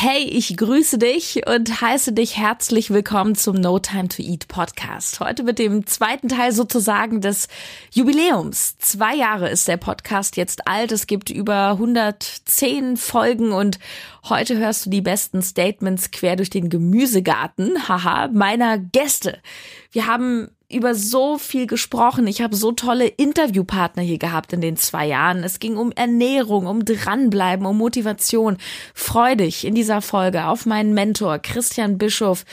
Hey, ich grüße dich und heiße dich herzlich willkommen zum No Time to Eat Podcast. Heute mit dem zweiten Teil sozusagen des Jubiläums. Zwei Jahre ist der Podcast jetzt alt. Es gibt über 110 Folgen und heute hörst du die besten Statements quer durch den Gemüsegarten, haha, meiner Gäste. Wir haben über so viel gesprochen. Ich habe so tolle Interviewpartner hier gehabt in den zwei Jahren. Es ging um Ernährung, um Dranbleiben, um Motivation. Freu dich in dieser Folge auf meinen Mentor Christian Bischof,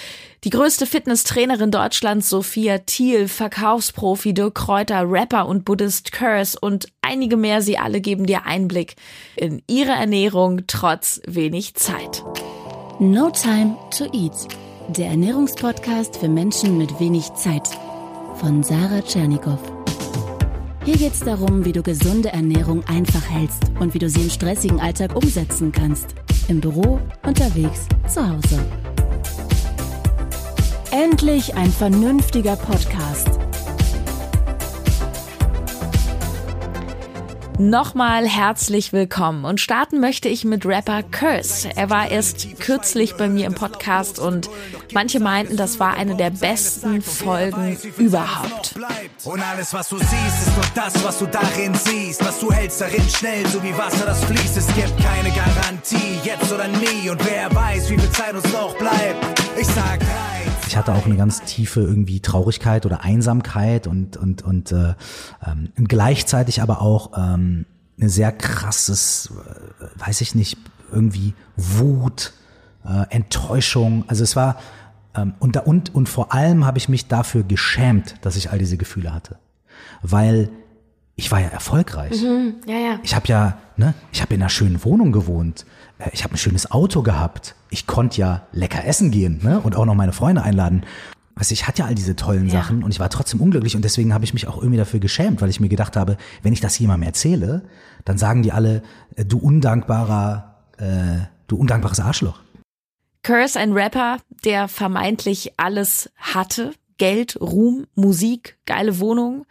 die größte Fitnesstrainerin Deutschlands Sophia Thiel, Verkaufsprofi Dirk Kräuter, Rapper und Buddhist Curse und einige mehr. Sie alle geben dir Einblick in ihre Ernährung trotz wenig Zeit. No Time to Eat. Der Ernährungspodcast für Menschen mit wenig Zeit von Sarah Tschernikow. Hier geht es darum, wie du gesunde Ernährung einfach hältst und wie du sie im stressigen Alltag umsetzen kannst. Im Büro, unterwegs, zu Hause. Endlich ein vernünftiger Podcast Nochmal herzlich willkommen und starten möchte ich mit Rapper Curse. Er war erst kürzlich bei mir im Podcast und manche meinten, das war eine der besten Folgen überhaupt. Und alles, was du siehst, ist nur das, was du darin siehst. Was du hältst darin schnell, so wie Wasser, das fließt. Es gibt keine Garantie, jetzt oder nie. Und wer weiß, wie viel Zeit uns noch bleibt. Ich sag drei. Ich hatte auch eine ganz tiefe irgendwie Traurigkeit oder Einsamkeit und und und, äh, ähm, gleichzeitig aber auch ähm, eine sehr krasses, äh, weiß ich nicht, irgendwie Wut, äh, Enttäuschung. Also es war ähm, und da, und und vor allem habe ich mich dafür geschämt, dass ich all diese Gefühle hatte, weil ich war ja erfolgreich. Mhm, ja, ja. Ich habe ja, ne, ich habe in einer schönen Wohnung gewohnt. Äh, ich habe ein schönes Auto gehabt. Ich konnte ja lecker essen gehen, ne, und auch noch meine Freunde einladen. Also ich hatte ja all diese tollen ja. Sachen und ich war trotzdem unglücklich und deswegen habe ich mich auch irgendwie dafür geschämt, weil ich mir gedacht habe, wenn ich das jemandem erzähle, dann sagen die alle, äh, du undankbarer, äh, du undankbares Arschloch. Curse, ein Rapper, der vermeintlich alles hatte. Geld, Ruhm, Musik, geile Wohnung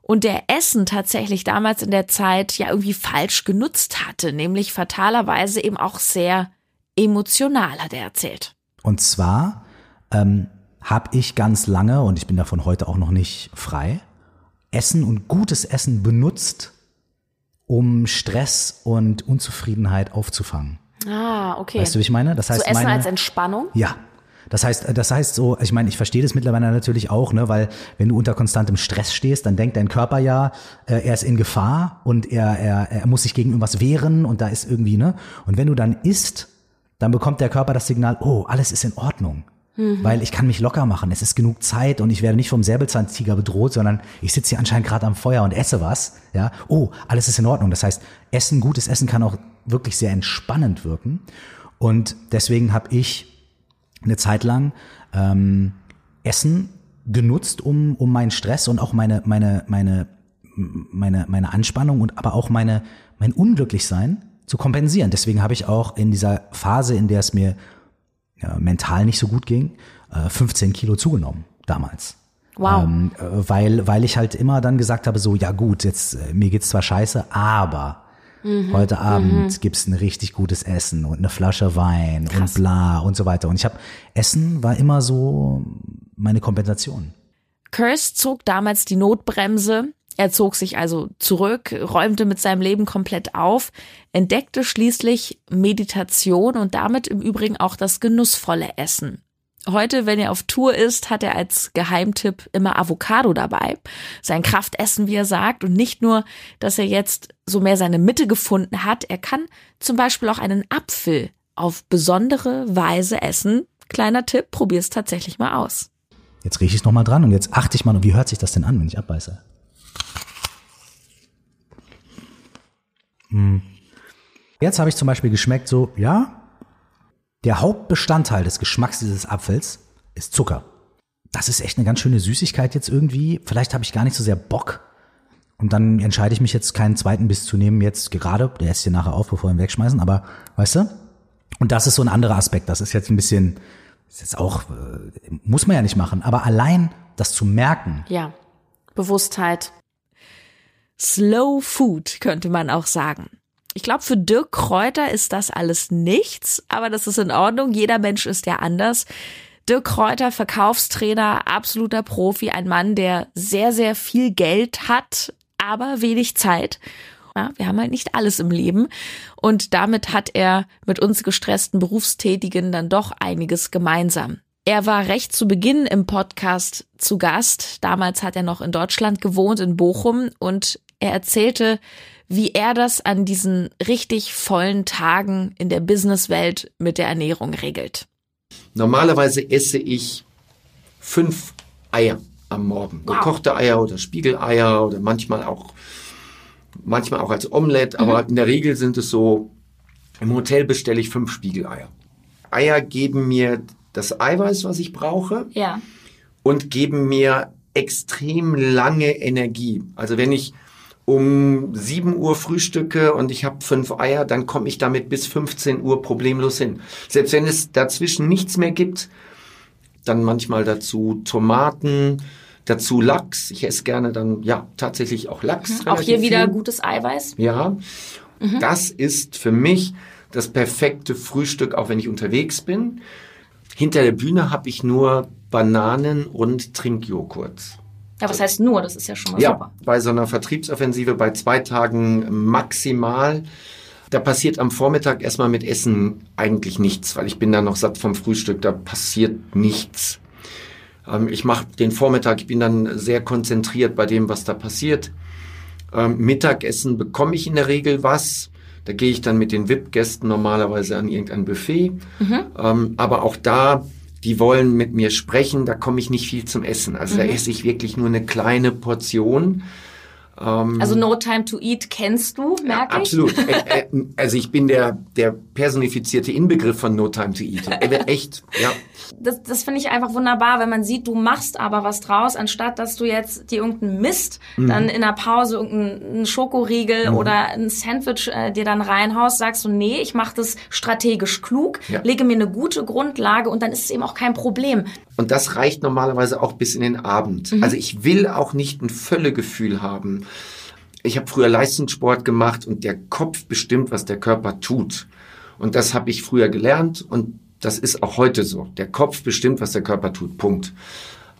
und der Essen tatsächlich damals in der Zeit ja irgendwie falsch genutzt hatte, nämlich fatalerweise eben auch sehr emotional, hat er erzählt. Und zwar ähm, habe ich ganz lange, und ich bin davon heute auch noch nicht frei, Essen und gutes Essen benutzt, um Stress und Unzufriedenheit aufzufangen. Ah, okay. Weißt du, wie ich meine? Das heißt, so Essen meine, als Entspannung? Ja, das heißt, das heißt so, ich meine, ich verstehe das mittlerweile natürlich auch, ne, weil wenn du unter konstantem Stress stehst, dann denkt dein Körper ja, äh, er ist in Gefahr und er, er, er muss sich gegen irgendwas wehren und da ist irgendwie, ne? Und wenn du dann isst, dann bekommt der Körper das Signal, oh, alles ist in Ordnung. Mhm. Weil ich kann mich locker machen, es ist genug Zeit und ich werde nicht vom Säbelzahntiger bedroht, sondern ich sitze hier anscheinend gerade am Feuer und esse was. Ja, oh, alles ist in Ordnung. Das heißt, Essen, gutes Essen kann auch wirklich sehr entspannend wirken. Und deswegen habe ich eine Zeit lang ähm, Essen genutzt, um, um meinen Stress und auch meine, meine, meine, meine, meine Anspannung und aber auch meine, mein Unglücklichsein zu kompensieren. Deswegen habe ich auch in dieser Phase, in der es mir ja, mental nicht so gut ging, äh, 15 Kilo zugenommen damals. Wow. Ähm, äh, weil, weil ich halt immer dann gesagt habe, so, ja gut, jetzt, äh, mir geht's zwar scheiße, aber Mhm. Heute Abend mhm. gibt's ein richtig gutes Essen und eine Flasche Wein Krass. und bla und so weiter. Und ich habe Essen war immer so meine Kompensation. Curse zog damals die Notbremse. Er zog sich also zurück, räumte mit seinem Leben komplett auf, entdeckte schließlich Meditation und damit im Übrigen auch das genussvolle Essen. Heute, wenn er auf Tour ist, hat er als Geheimtipp immer Avocado dabei. Sein Kraftessen, wie er sagt. Und nicht nur, dass er jetzt so mehr seine Mitte gefunden hat. Er kann zum Beispiel auch einen Apfel auf besondere Weise essen. Kleiner Tipp, probier es tatsächlich mal aus. Jetzt rieche ich noch mal dran und jetzt achte ich mal, wie hört sich das denn an, wenn ich abbeiße? Hm. Jetzt habe ich zum Beispiel geschmeckt so, ja, der Hauptbestandteil des Geschmacks dieses Apfels ist Zucker. Das ist echt eine ganz schöne Süßigkeit jetzt irgendwie. Vielleicht habe ich gar nicht so sehr Bock. Und dann entscheide ich mich jetzt keinen zweiten Biss zu nehmen, jetzt gerade. Der esst hier nachher auf, bevor wir ihn wegschmeißen. Aber, weißt du? Und das ist so ein anderer Aspekt. Das ist jetzt ein bisschen, ist jetzt auch, äh, muss man ja nicht machen. Aber allein das zu merken. Ja. Bewusstheit. Slow Food könnte man auch sagen. Ich glaube, für Dirk Kräuter ist das alles nichts, aber das ist in Ordnung. Jeder Mensch ist ja anders. Dirk Kräuter, Verkaufstrainer, absoluter Profi, ein Mann, der sehr, sehr viel Geld hat, aber wenig Zeit. Ja, wir haben halt nicht alles im Leben. Und damit hat er mit uns gestressten Berufstätigen dann doch einiges gemeinsam. Er war recht zu Beginn im Podcast zu Gast. Damals hat er noch in Deutschland gewohnt, in Bochum. Und er erzählte, wie er das an diesen richtig vollen Tagen in der Businesswelt mit der Ernährung regelt. Normalerweise esse ich fünf Eier am Morgen. Wow. Gekochte Eier oder Spiegeleier oder manchmal auch, manchmal auch als Omelette, mhm. aber in der Regel sind es so, im Hotel bestelle ich fünf Spiegeleier. Eier geben mir das Eiweiß, was ich brauche. Ja. Und geben mir extrem lange Energie. Also wenn ich um 7 Uhr frühstücke und ich habe fünf Eier, dann komme ich damit bis 15 Uhr problemlos hin. Selbst wenn es dazwischen nichts mehr gibt, dann manchmal dazu Tomaten, dazu Lachs. Ich esse gerne dann ja tatsächlich auch Lachs. Mhm. Auch hier wieder viel. gutes Eiweiß. Ja, mhm. das ist für mich das perfekte Frühstück, auch wenn ich unterwegs bin. Hinter der Bühne habe ich nur Bananen und Trinkjoghurt. Ja, was heißt nur? Das ist ja schon mal ja, super. Bei so einer Vertriebsoffensive bei zwei Tagen maximal. Da passiert am Vormittag erstmal mit Essen eigentlich nichts, weil ich bin da noch satt vom Frühstück, da passiert nichts. Ähm, ich mache den Vormittag, ich bin dann sehr konzentriert bei dem, was da passiert. Ähm, Mittagessen bekomme ich in der Regel was. Da gehe ich dann mit den VIP-Gästen normalerweise an irgendein Buffet. Mhm. Ähm, aber auch da die wollen mit mir sprechen, da komme ich nicht viel zum Essen. Also mhm. da esse ich wirklich nur eine kleine Portion. Ähm, also No Time to Eat kennst du, merke ja, absolut. ich? Absolut. Äh, äh, also ich bin der, der personifizierte Inbegriff von No Time to Eat. Echt, ja. Das, das finde ich einfach wunderbar, wenn man sieht, du machst aber was draus, anstatt dass du jetzt dir irgendeinen Mist mhm. dann in der Pause irgendeinen Schokoriegel mhm. oder ein Sandwich äh, dir dann reinhaust, sagst du, nee, ich mache das strategisch klug, ja. lege mir eine gute Grundlage und dann ist es eben auch kein Problem. Und das reicht normalerweise auch bis in den Abend. Mhm. Also ich will auch nicht ein Völlegefühl haben. Ich habe früher Leistungssport gemacht und der Kopf bestimmt, was der Körper tut. Und das habe ich früher gelernt und das ist auch heute so. Der Kopf bestimmt, was der Körper tut. Punkt.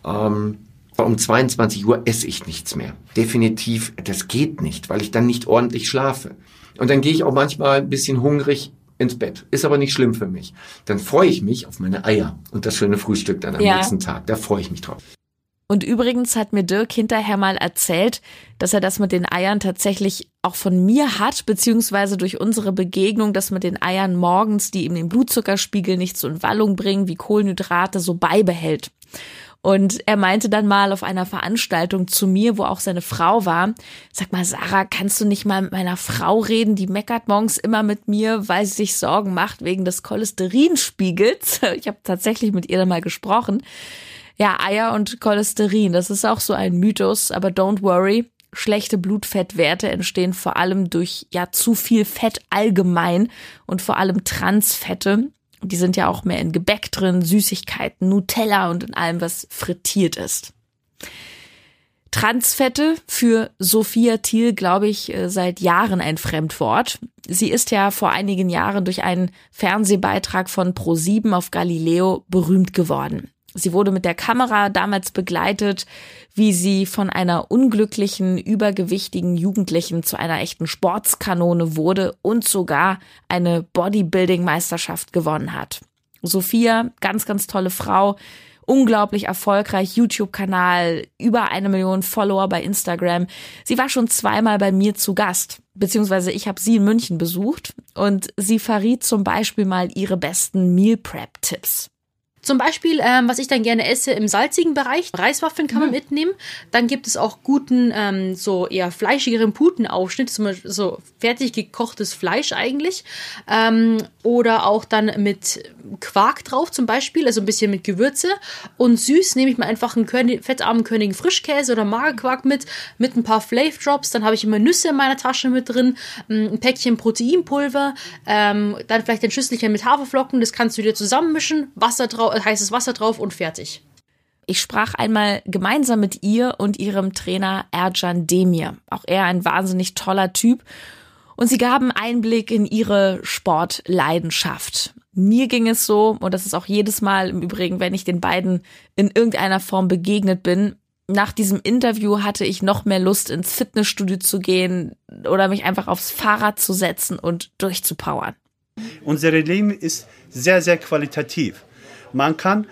Ähm, um 22 Uhr esse ich nichts mehr. Definitiv, das geht nicht, weil ich dann nicht ordentlich schlafe. Und dann gehe ich auch manchmal ein bisschen hungrig ins Bett. Ist aber nicht schlimm für mich. Dann freue ich mich auf meine Eier und das schöne Frühstück dann am ja. nächsten Tag. Da freue ich mich drauf. Und übrigens hat mir Dirk hinterher mal erzählt, dass er das mit den Eiern tatsächlich auch von mir hat, beziehungsweise durch unsere Begegnung, dass mit den Eiern morgens, die ihm den Blutzuckerspiegel nicht so in Wallung bringen, wie Kohlenhydrate, so beibehält. Und er meinte dann mal auf einer Veranstaltung zu mir, wo auch seine Frau war, sag mal, Sarah, kannst du nicht mal mit meiner Frau reden? Die meckert morgens immer mit mir, weil sie sich Sorgen macht wegen des Cholesterinspiegels. Ich habe tatsächlich mit ihr dann mal gesprochen. Ja, Eier und Cholesterin, das ist auch so ein Mythos, aber don't worry. Schlechte Blutfettwerte entstehen vor allem durch ja zu viel Fett allgemein und vor allem Transfette. Die sind ja auch mehr in Gebäck drin, Süßigkeiten, Nutella und in allem, was frittiert ist. Transfette für Sophia Thiel, glaube ich, äh, seit Jahren ein Fremdwort. Sie ist ja vor einigen Jahren durch einen Fernsehbeitrag von Pro7 auf Galileo berühmt geworden. Sie wurde mit der Kamera damals begleitet, wie sie von einer unglücklichen, übergewichtigen Jugendlichen zu einer echten Sportskanone wurde und sogar eine Bodybuilding-Meisterschaft gewonnen hat. Sophia, ganz, ganz tolle Frau, unglaublich erfolgreich, YouTube-Kanal, über eine Million Follower bei Instagram. Sie war schon zweimal bei mir zu Gast, beziehungsweise ich habe sie in München besucht und sie verriet zum Beispiel mal ihre besten Meal Prep-Tipps. Zum Beispiel, ähm, was ich dann gerne esse im salzigen Bereich, Reiswaffeln kann man mhm. mitnehmen. Dann gibt es auch guten, ähm, so eher fleischigeren Putenaufschnitt, zum Beispiel so fertig gekochtes Fleisch eigentlich. Ähm, oder auch dann mit Quark drauf zum Beispiel, also ein bisschen mit Gewürze. Und süß nehme ich mir einfach einen König, fettarmen Königen Frischkäse oder Magerquark mit, mit ein paar Flav Drops. Dann habe ich immer Nüsse in meiner Tasche mit drin, ein Päckchen Proteinpulver, ähm, dann vielleicht ein Schüsselchen mit Haferflocken, das kannst du dir zusammenmischen, Wasser drauf, heißes Wasser drauf und fertig. Ich sprach einmal gemeinsam mit ihr und ihrem Trainer Erjan Demir. Auch er ein wahnsinnig toller Typ. Und sie gaben Einblick in ihre Sportleidenschaft. Mir ging es so, und das ist auch jedes Mal im Übrigen, wenn ich den beiden in irgendeiner Form begegnet bin, nach diesem Interview hatte ich noch mehr Lust, ins Fitnessstudio zu gehen oder mich einfach aufs Fahrrad zu setzen und durchzupowern. Unser Leben ist sehr, sehr qualitativ. Man kann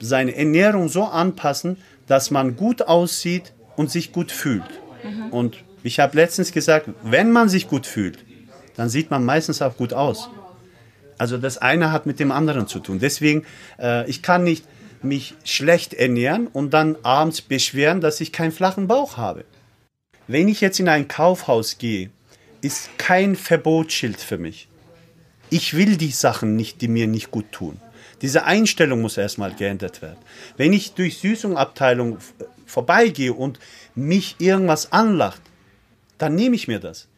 seine Ernährung so anpassen, dass man gut aussieht und sich gut fühlt. Mhm. Und ich habe letztens gesagt, wenn man sich gut fühlt, dann sieht man meistens auch gut aus. Also das eine hat mit dem anderen zu tun. Deswegen, äh, ich kann nicht mich schlecht ernähren und dann abends beschweren, dass ich keinen flachen Bauch habe. Wenn ich jetzt in ein Kaufhaus gehe, ist kein Verbotsschild für mich. Ich will die Sachen nicht, die mir nicht gut tun. Diese Einstellung muss erstmal geändert werden. Wenn ich durch Süßungabteilung vorbeigehe und mich irgendwas anlacht, dann nehme ich mir das.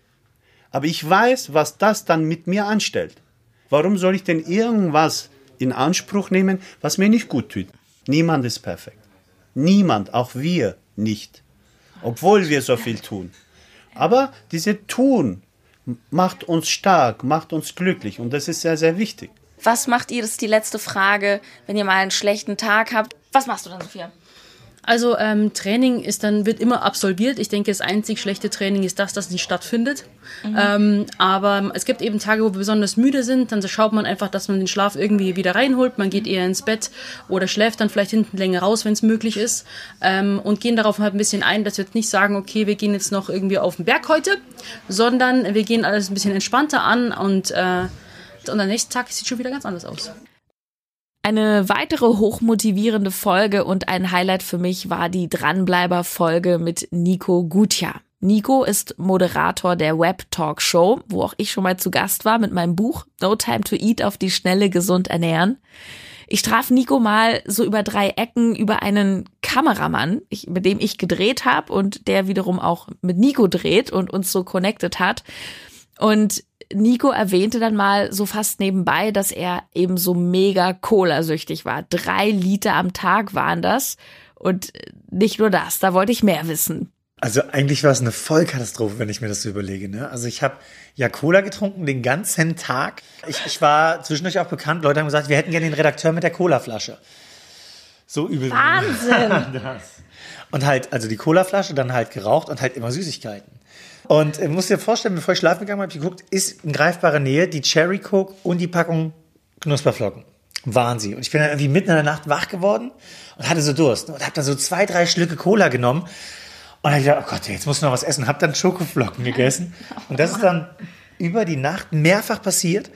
Aber ich weiß, was das dann mit mir anstellt. Warum soll ich denn irgendwas in Anspruch nehmen, was mir nicht gut tut? Niemand ist perfekt. Niemand, auch wir nicht. Obwohl wir so viel tun. Aber diese Tun macht uns stark, macht uns glücklich und das ist sehr, sehr wichtig. Was macht ihr, das ist die letzte Frage, wenn ihr mal einen schlechten Tag habt? Was machst du dann, Sophia? Also ähm, Training ist dann wird immer absolviert. Ich denke, das einzig schlechte Training ist das, das nicht stattfindet. Mhm. Ähm, aber es gibt eben Tage, wo wir besonders müde sind. Dann schaut man einfach, dass man den Schlaf irgendwie wieder reinholt. Man geht eher ins Bett oder schläft dann vielleicht hinten länger raus, wenn es möglich ist. Ähm, und gehen darauf halt ein bisschen ein, dass wir jetzt nicht sagen, okay, wir gehen jetzt noch irgendwie auf den Berg heute, sondern wir gehen alles ein bisschen entspannter an und äh, und am nächsten Tag sieht schon wieder ganz anders aus. Eine weitere hochmotivierende Folge und ein Highlight für mich war die Dranbleiber-Folge mit Nico Gutja. Nico ist Moderator der Web Talk Show, wo auch ich schon mal zu Gast war mit meinem Buch No Time to Eat auf die Schnelle gesund ernähren. Ich traf Nico mal so über drei Ecken über einen Kameramann, ich, mit dem ich gedreht habe und der wiederum auch mit Nico dreht und uns so connected hat. Und Nico erwähnte dann mal so fast nebenbei, dass er eben so mega Cola-süchtig war. Drei Liter am Tag waren das. Und nicht nur das, da wollte ich mehr wissen. Also eigentlich war es eine Vollkatastrophe, wenn ich mir das so überlege. Ne? Also ich habe ja Cola getrunken den ganzen Tag. Ich, ich war zwischendurch auch bekannt, Leute haben gesagt, wir hätten gerne den Redakteur mit der Colaflasche. So übel. Wahnsinn. und halt, also die Colaflasche dann halt geraucht und halt immer Süßigkeiten. Und äh, muss dir vorstellen, bevor ich schlafen gegangen habe, ich geguckt, ist in greifbarer Nähe die Cherry Coke und die Packung Knusperflocken. Waren sie. Und ich bin dann irgendwie mitten in der Nacht wach geworden und hatte so Durst. Und habe dann so zwei, drei Schlücke Cola genommen. Und dann gedacht, oh Gott, jetzt muss ich noch was essen. Hab dann Schokoflocken gegessen. Und das ist dann über die Nacht mehrfach passiert.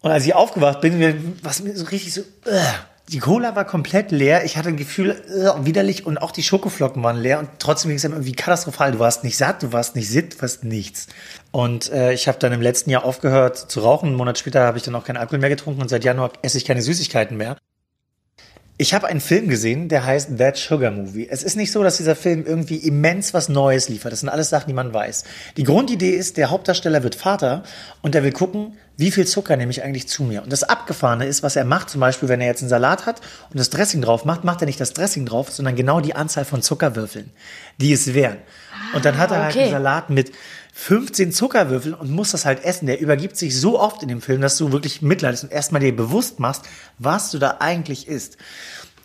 Und als ich aufgewacht bin, was mir so richtig so, uh, die Cola war komplett leer. Ich hatte ein Gefühl, äh, widerlich und auch die Schokoflocken waren leer und trotzdem ging es irgendwie katastrophal. Du warst nicht satt, du warst nicht sitt, du warst nichts. Und äh, ich habe dann im letzten Jahr aufgehört zu rauchen. Einen Monat später habe ich dann auch keinen Alkohol mehr getrunken und seit Januar esse ich keine Süßigkeiten mehr. Ich habe einen Film gesehen, der heißt That Sugar Movie. Es ist nicht so, dass dieser Film irgendwie immens was Neues liefert. Das sind alles Sachen, die man weiß. Die Grundidee ist, der Hauptdarsteller wird Vater und der will gucken, wie viel Zucker nehme ich eigentlich zu mir. Und das Abgefahrene ist, was er macht, zum Beispiel, wenn er jetzt einen Salat hat und das Dressing drauf macht, macht er nicht das Dressing drauf, sondern genau die Anzahl von Zuckerwürfeln, die es wären. Und dann hat er halt okay. einen Salat mit 15 Zuckerwürfeln und muss das halt essen. Der übergibt sich so oft in dem Film, dass du wirklich mitleidest und erstmal dir bewusst machst, was du da eigentlich isst.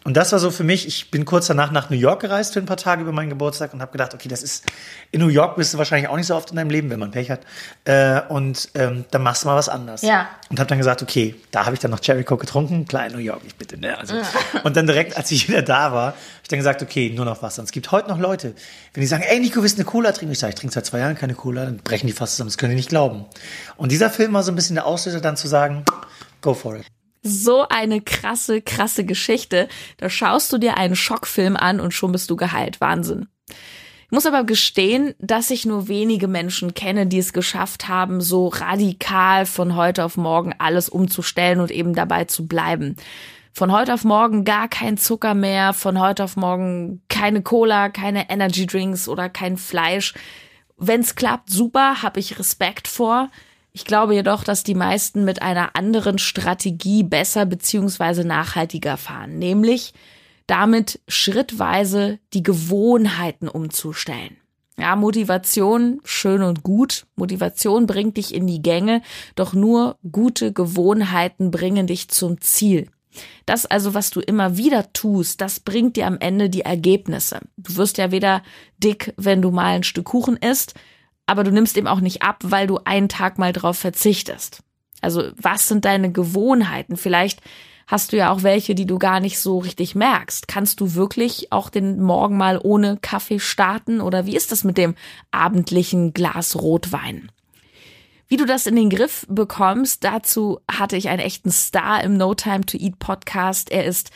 Und das war so für mich, ich bin kurz danach nach New York gereist für ein paar Tage über meinen Geburtstag und habe gedacht, okay, das ist, in New York bist du wahrscheinlich auch nicht so oft in deinem Leben, wenn man Pech hat. Äh, und ähm, dann machst du mal was anderes. Ja. Und habe dann gesagt, okay, da habe ich dann noch Cherry Coke getrunken, klar in New York, ich bitte, ne? Also, Und dann direkt, als ich wieder da war, habe ich dann gesagt, okay, nur noch Wasser. Und es gibt heute noch Leute, wenn die sagen, ey Nico, willst du eine Cola trinken? Ich sage, ich trinke seit zwei Jahren keine Cola, dann brechen die fast zusammen, das können die nicht glauben. Und dieser Film war so ein bisschen der Auslöser, dann zu sagen, go for it. So eine krasse, krasse Geschichte. Da schaust du dir einen Schockfilm an und schon bist du geheilt. Wahnsinn. Ich muss aber gestehen, dass ich nur wenige Menschen kenne, die es geschafft haben, so radikal von heute auf morgen alles umzustellen und eben dabei zu bleiben. Von heute auf morgen gar kein Zucker mehr, von heute auf morgen keine Cola, keine Energy Drinks oder kein Fleisch. Wenn's klappt, super, habe ich Respekt vor. Ich glaube jedoch, dass die meisten mit einer anderen Strategie besser beziehungsweise nachhaltiger fahren, nämlich damit schrittweise die Gewohnheiten umzustellen. Ja, Motivation, schön und gut. Motivation bringt dich in die Gänge, doch nur gute Gewohnheiten bringen dich zum Ziel. Das also, was du immer wieder tust, das bringt dir am Ende die Ergebnisse. Du wirst ja weder dick, wenn du mal ein Stück Kuchen isst, aber du nimmst eben auch nicht ab, weil du einen Tag mal drauf verzichtest. Also, was sind deine Gewohnheiten? Vielleicht hast du ja auch welche, die du gar nicht so richtig merkst. Kannst du wirklich auch den Morgen mal ohne Kaffee starten oder wie ist das mit dem abendlichen Glas Rotwein? Wie du das in den Griff bekommst, dazu hatte ich einen echten Star im No Time to Eat Podcast. Er ist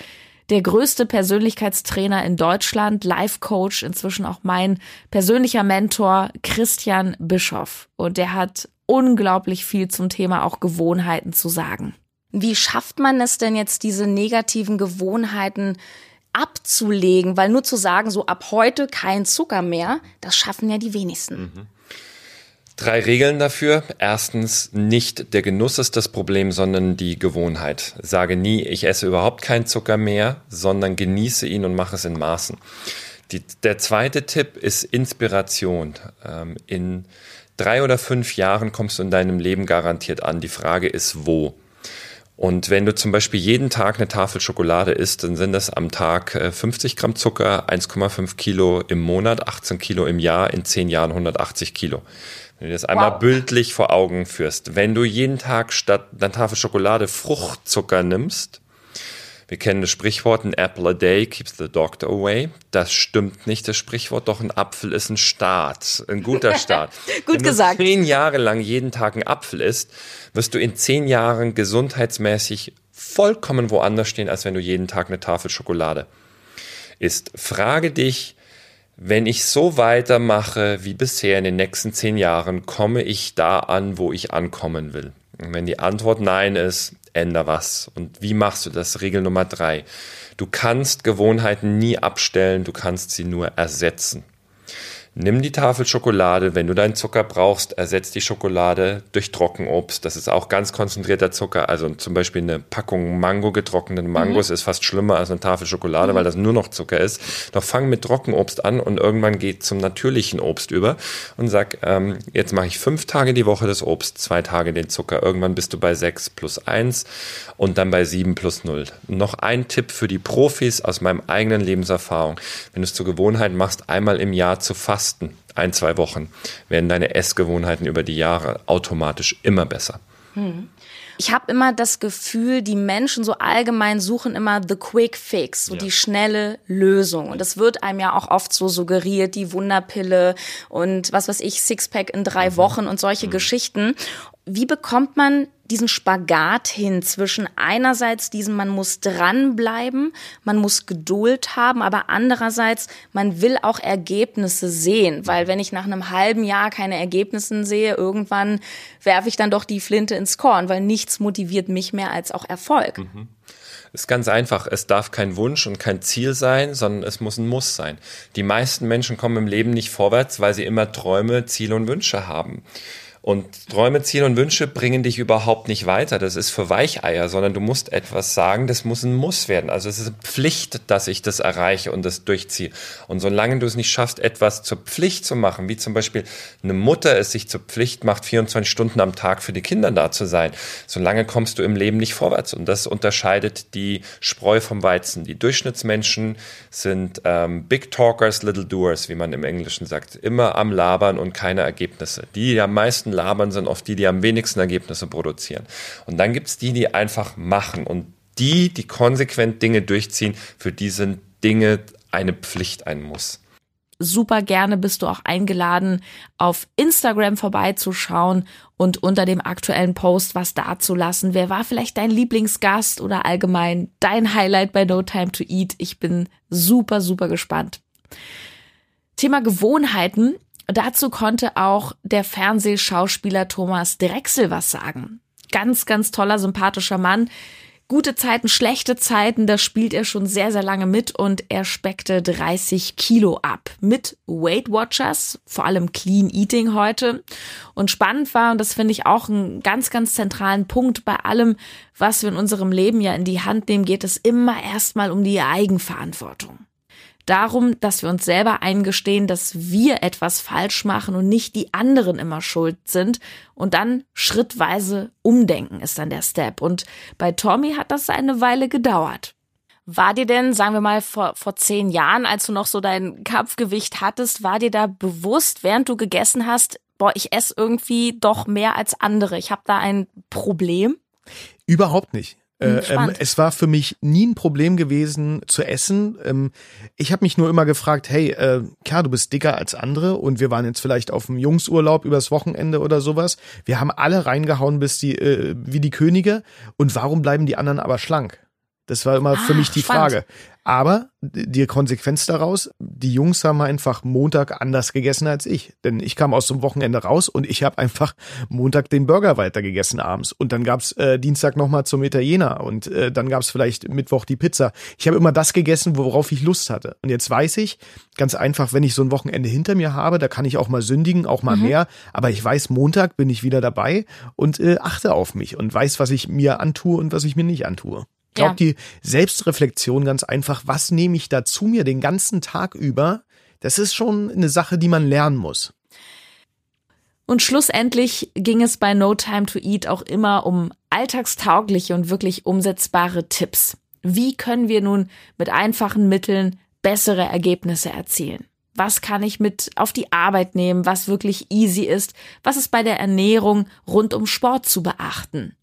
der größte Persönlichkeitstrainer in Deutschland, Life Coach, inzwischen auch mein persönlicher Mentor Christian Bischoff. Und der hat unglaublich viel zum Thema auch Gewohnheiten zu sagen. Wie schafft man es denn jetzt, diese negativen Gewohnheiten abzulegen? Weil nur zu sagen, so ab heute kein Zucker mehr, das schaffen ja die wenigsten. Mhm. Drei Regeln dafür. Erstens, nicht der Genuss ist das Problem, sondern die Gewohnheit. Sage nie, ich esse überhaupt keinen Zucker mehr, sondern genieße ihn und mache es in Maßen. Die, der zweite Tipp ist Inspiration. Ähm, in drei oder fünf Jahren kommst du in deinem Leben garantiert an. Die Frage ist, wo? Und wenn du zum Beispiel jeden Tag eine Tafel Schokolade isst, dann sind das am Tag 50 äh, Gramm Zucker, 1,5 Kilo im Monat, 18 Kilo im Jahr, in zehn Jahren 180 Kilo. Wenn du das einmal wow. bildlich vor Augen führst. Wenn du jeden Tag statt einer Tafel Schokolade Fruchtzucker nimmst, wir kennen das Sprichwort, an apple a day keeps the doctor away. Das stimmt nicht, das Sprichwort, doch ein Apfel ist ein Start, ein guter Start. Gut Wenn gesagt. Wenn du zehn Jahre lang jeden Tag ein Apfel isst, wirst du in zehn Jahren gesundheitsmäßig vollkommen woanders stehen, als wenn du jeden Tag eine Tafel Schokolade isst. Frage dich, wenn ich so weitermache wie bisher in den nächsten zehn Jahren, komme ich da an, wo ich ankommen will? Und wenn die Antwort Nein ist, änder was. Und wie machst du das? Regel Nummer drei. Du kannst Gewohnheiten nie abstellen, du kannst sie nur ersetzen. Nimm die Tafel Schokolade, wenn du deinen Zucker brauchst, ersetz die Schokolade durch Trockenobst. Das ist auch ganz konzentrierter Zucker. Also zum Beispiel eine Packung Mango, getrockneten Mangos mhm. ist fast schlimmer als eine Tafel Schokolade, mhm. weil das nur noch Zucker ist. Doch fang mit Trockenobst an und irgendwann geht zum natürlichen Obst über und sag, ähm, jetzt mache ich fünf Tage die Woche das Obst, zwei Tage den Zucker. Irgendwann bist du bei sechs plus eins und dann bei sieben plus null. Noch ein Tipp für die Profis aus meinem eigenen Lebenserfahrung. Wenn du es zur Gewohnheit machst, einmal im Jahr zu fassen, Fasten, ein, zwei Wochen, werden deine Essgewohnheiten über die Jahre automatisch immer besser. Hm. Ich habe immer das Gefühl, die Menschen so allgemein suchen immer the quick fix, so ja. die schnelle Lösung. Und das wird einem ja auch oft so suggeriert, die Wunderpille und was weiß ich, Sixpack in drei mhm. Wochen und solche mhm. Geschichten. Wie bekommt man diesen Spagat hin zwischen einerseits diesem, man muss dranbleiben, man muss Geduld haben, aber andererseits, man will auch Ergebnisse sehen, weil wenn ich nach einem halben Jahr keine Ergebnisse sehe, irgendwann werfe ich dann doch die Flinte ins Korn, weil nichts motiviert mich mehr als auch Erfolg. Mhm. Ist ganz einfach. Es darf kein Wunsch und kein Ziel sein, sondern es muss ein Muss sein. Die meisten Menschen kommen im Leben nicht vorwärts, weil sie immer Träume, Ziele und Wünsche haben. Und Träume, Ziele und Wünsche bringen dich überhaupt nicht weiter. Das ist für Weicheier, sondern du musst etwas sagen, das muss ein Muss werden. Also es ist eine Pflicht, dass ich das erreiche und das durchziehe. Und solange du es nicht schaffst, etwas zur Pflicht zu machen, wie zum Beispiel eine Mutter es sich zur Pflicht macht, 24 Stunden am Tag für die Kinder da zu sein, solange kommst du im Leben nicht vorwärts. Und das unterscheidet die Spreu vom Weizen. Die Durchschnittsmenschen sind ähm, Big Talkers, Little Doers, wie man im Englischen sagt. Immer am Labern und keine Ergebnisse. Die am meisten labern, sind oft die, die am wenigsten Ergebnisse produzieren. Und dann gibt's die, die einfach machen und die, die konsequent Dinge durchziehen, für die sind Dinge eine Pflicht, ein Muss super gerne bist du auch eingeladen, auf Instagram vorbeizuschauen und unter dem aktuellen Post was dazulassen. Wer war vielleicht dein Lieblingsgast oder allgemein dein Highlight bei No Time to Eat? Ich bin super, super gespannt. Thema Gewohnheiten. Dazu konnte auch der Fernsehschauspieler Thomas Drechsel was sagen. Ganz, ganz toller, sympathischer Mann. Gute Zeiten, schlechte Zeiten, da spielt er schon sehr, sehr lange mit und er speckte 30 Kilo ab mit Weight Watchers, vor allem Clean Eating heute. Und spannend war, und das finde ich auch einen ganz, ganz zentralen Punkt bei allem, was wir in unserem Leben ja in die Hand nehmen, geht es immer erstmal um die Eigenverantwortung. Darum, dass wir uns selber eingestehen, dass wir etwas falsch machen und nicht die anderen immer schuld sind. Und dann schrittweise umdenken ist dann der Step. Und bei Tommy hat das eine Weile gedauert. War dir denn, sagen wir mal, vor, vor zehn Jahren, als du noch so dein Kampfgewicht hattest, war dir da bewusst, während du gegessen hast, boah, ich esse irgendwie doch mehr als andere. Ich habe da ein Problem? Überhaupt nicht. Äh, ähm, es war für mich nie ein Problem gewesen zu essen. Ähm, ich habe mich nur immer gefragt, hey, äh, klar, du bist dicker als andere und wir waren jetzt vielleicht auf dem Jungsurlaub übers Wochenende oder sowas. Wir haben alle reingehauen bis die äh, wie die Könige und warum bleiben die anderen aber schlank? Das war immer ah, für mich die spannend. Frage. Aber die Konsequenz daraus, die Jungs haben einfach Montag anders gegessen als ich. Denn ich kam aus dem Wochenende raus und ich habe einfach Montag den Burger weiter gegessen abends. Und dann gab's äh, Dienstag nochmal zum Italiener und äh, dann gab's vielleicht Mittwoch die Pizza. Ich habe immer das gegessen, worauf ich Lust hatte. Und jetzt weiß ich, ganz einfach, wenn ich so ein Wochenende hinter mir habe, da kann ich auch mal sündigen, auch mal mhm. mehr. Aber ich weiß, Montag bin ich wieder dabei und äh, achte auf mich und weiß, was ich mir antue und was ich mir nicht antue glaube, ja. die Selbstreflexion ganz einfach, was nehme ich da zu mir den ganzen Tag über, das ist schon eine Sache, die man lernen muss. Und schlussendlich ging es bei No Time to Eat auch immer um alltagstaugliche und wirklich umsetzbare Tipps. Wie können wir nun mit einfachen Mitteln bessere Ergebnisse erzielen? Was kann ich mit auf die Arbeit nehmen, was wirklich easy ist? Was ist bei der Ernährung rund um Sport zu beachten?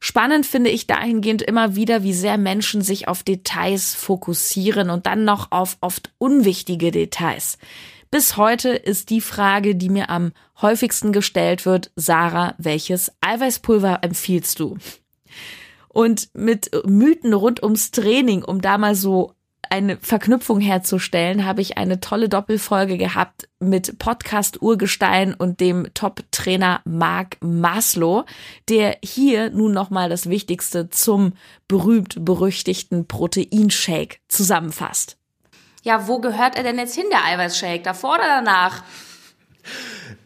Spannend finde ich dahingehend immer wieder, wie sehr Menschen sich auf Details fokussieren und dann noch auf oft unwichtige Details. Bis heute ist die Frage, die mir am häufigsten gestellt wird, Sarah, welches Eiweißpulver empfiehlst du? Und mit Mythen rund ums Training, um da mal so eine Verknüpfung herzustellen, habe ich eine tolle Doppelfolge gehabt mit Podcast Urgestein und dem Top-Trainer Marc Maslow, der hier nun nochmal das Wichtigste zum berühmt-berüchtigten Proteinshake zusammenfasst. Ja, wo gehört er denn jetzt hin, der Eiweißshake? Davor oder danach?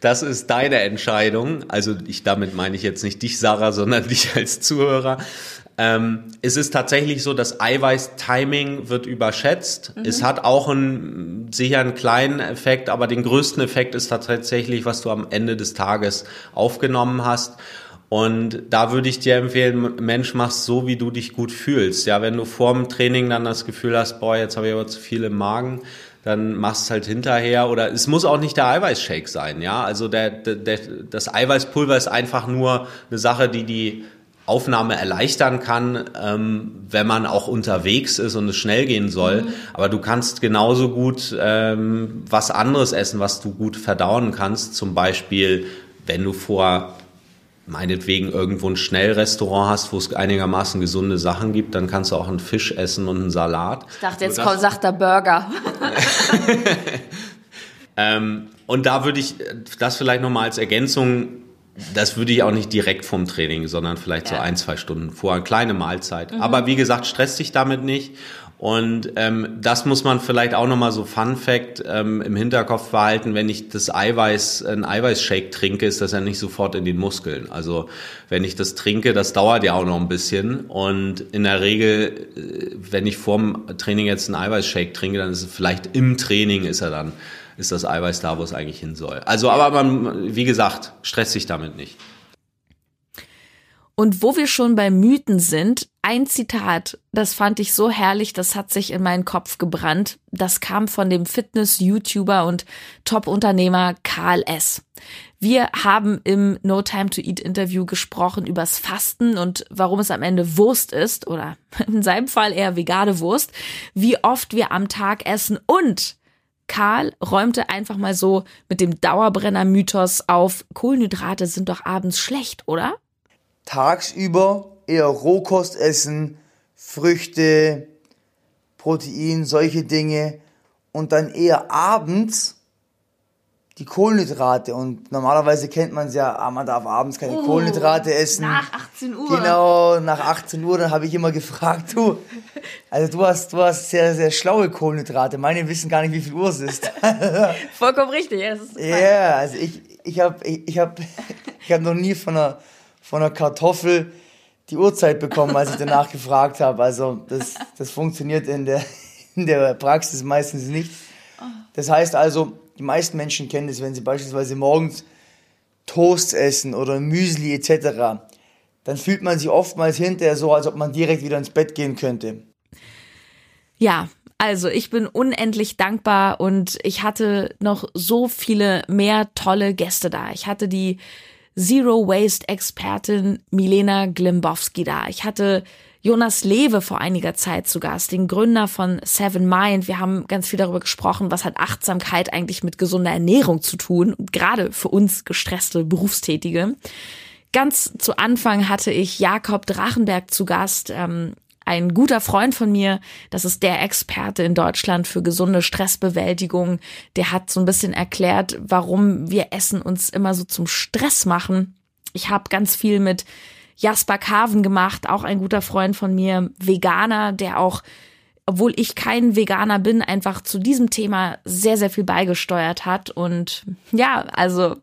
Das ist deine Entscheidung. Also ich damit meine ich jetzt nicht dich, Sarah, sondern dich als Zuhörer. Ähm, es ist tatsächlich so, das Eiweiß-Timing wird überschätzt. Mhm. Es hat auch einen, sicher einen kleinen Effekt, aber den größten Effekt ist tatsächlich, was du am Ende des Tages aufgenommen hast. Und da würde ich dir empfehlen, Mensch, mach's so, wie du dich gut fühlst. Ja, wenn du vor dem Training dann das Gefühl hast, boah, jetzt habe ich aber zu viel im Magen, dann machst es halt hinterher oder es muss auch nicht der Eiweißshake sein, ja. Also der, der, das Eiweißpulver ist einfach nur eine Sache, die die Aufnahme erleichtern kann, ähm, wenn man auch unterwegs ist und es schnell gehen soll. Mhm. Aber du kannst genauso gut ähm, was anderes essen, was du gut verdauen kannst. Zum Beispiel, wenn du vor meinetwegen irgendwo ein Schnellrestaurant hast, wo es einigermaßen gesunde Sachen gibt, dann kannst du auch einen Fisch essen und einen Salat. Ich dachte, jetzt kommt, sagt der Burger. ähm, und da würde ich das vielleicht nochmal als Ergänzung das würde ich auch nicht direkt vom Training, sondern vielleicht ja. so ein, zwei Stunden vor, eine kleine Mahlzeit. Mhm. Aber wie gesagt, stress dich damit nicht. Und ähm, das muss man vielleicht auch nochmal so Fun Fact ähm, im Hinterkopf behalten, wenn ich das Eiweiß, ein Eiweißshake trinke, ist das ja nicht sofort in den Muskeln. Also wenn ich das trinke, das dauert ja auch noch ein bisschen. Und in der Regel, äh, wenn ich vorm Training jetzt einen Eiweißshake trinke, dann ist es vielleicht im Training ist er dann ist das Eiweiß da, wo es eigentlich hin soll. Also, aber man, wie gesagt, stresst sich damit nicht. Und wo wir schon bei Mythen sind, ein Zitat, das fand ich so herrlich, das hat sich in meinen Kopf gebrannt. Das kam von dem Fitness-YouTuber und Top-Unternehmer Karl S. Wir haben im No Time to Eat Interview gesprochen übers Fasten und warum es am Ende Wurst ist oder in seinem Fall eher vegane Wurst, wie oft wir am Tag essen und Karl räumte einfach mal so mit dem Dauerbrenner-Mythos auf, Kohlenhydrate sind doch abends schlecht, oder? Tagsüber eher Rohkost essen, Früchte, Protein, solche Dinge und dann eher abends die Kohlenhydrate. Und normalerweise kennt man es ja, ah, man darf abends keine oh, Kohlenhydrate essen. Nach 18 Uhr. Genau, nach 18 Uhr. Dann habe ich immer gefragt, du, also du hast, du hast sehr, sehr schlaue Kohlenhydrate. Meine wissen gar nicht, wie viel Uhr es ist. Vollkommen richtig. Ja, yeah, also ich, ich habe ich, ich hab, ich hab noch nie von einer, von einer Kartoffel die Uhrzeit bekommen, als ich danach gefragt habe. Also das, das funktioniert in der, in der Praxis meistens nicht. Das heißt also, die meisten Menschen kennen es, wenn sie beispielsweise morgens Toast essen oder Müsli etc., dann fühlt man sich oftmals hinterher so, als ob man direkt wieder ins Bett gehen könnte. Ja, also ich bin unendlich dankbar und ich hatte noch so viele mehr tolle Gäste da. Ich hatte die Zero Waste Expertin Milena Glimbowski da. Ich hatte Jonas Lewe vor einiger Zeit zu Gast, den Gründer von Seven Mind. Wir haben ganz viel darüber gesprochen, was hat Achtsamkeit eigentlich mit gesunder Ernährung zu tun, gerade für uns gestresste Berufstätige. Ganz zu Anfang hatte ich Jakob Drachenberg zu Gast. Ähm, ein guter Freund von mir, das ist der Experte in Deutschland für gesunde Stressbewältigung, der hat so ein bisschen erklärt, warum wir Essen uns immer so zum Stress machen. Ich habe ganz viel mit Jasper Carven gemacht, auch ein guter Freund von mir, Veganer, der auch obwohl ich kein Veganer bin, einfach zu diesem Thema sehr, sehr viel beigesteuert hat. Und ja, also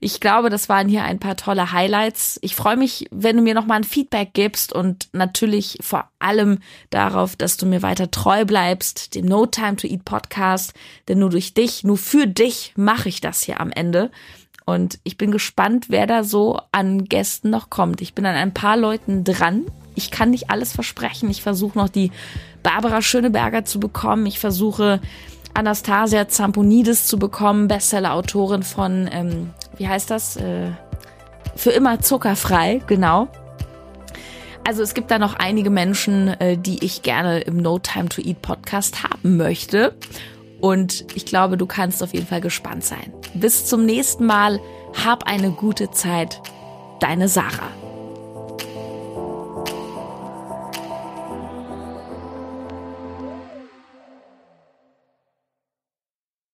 ich glaube, das waren hier ein paar tolle Highlights. Ich freue mich, wenn du mir nochmal ein Feedback gibst und natürlich vor allem darauf, dass du mir weiter treu bleibst, dem No Time to Eat Podcast. Denn nur durch dich, nur für dich mache ich das hier am Ende. Und ich bin gespannt, wer da so an Gästen noch kommt. Ich bin an ein paar Leuten dran. Ich kann nicht alles versprechen. Ich versuche noch die Barbara Schöneberger zu bekommen. Ich versuche Anastasia Zamponidis zu bekommen, Bestseller-Autorin von, ähm, wie heißt das? Äh, für immer zuckerfrei, genau. Also es gibt da noch einige Menschen, äh, die ich gerne im No Time to Eat Podcast haben möchte. Und ich glaube, du kannst auf jeden Fall gespannt sein. Bis zum nächsten Mal. Hab eine gute Zeit. Deine Sarah.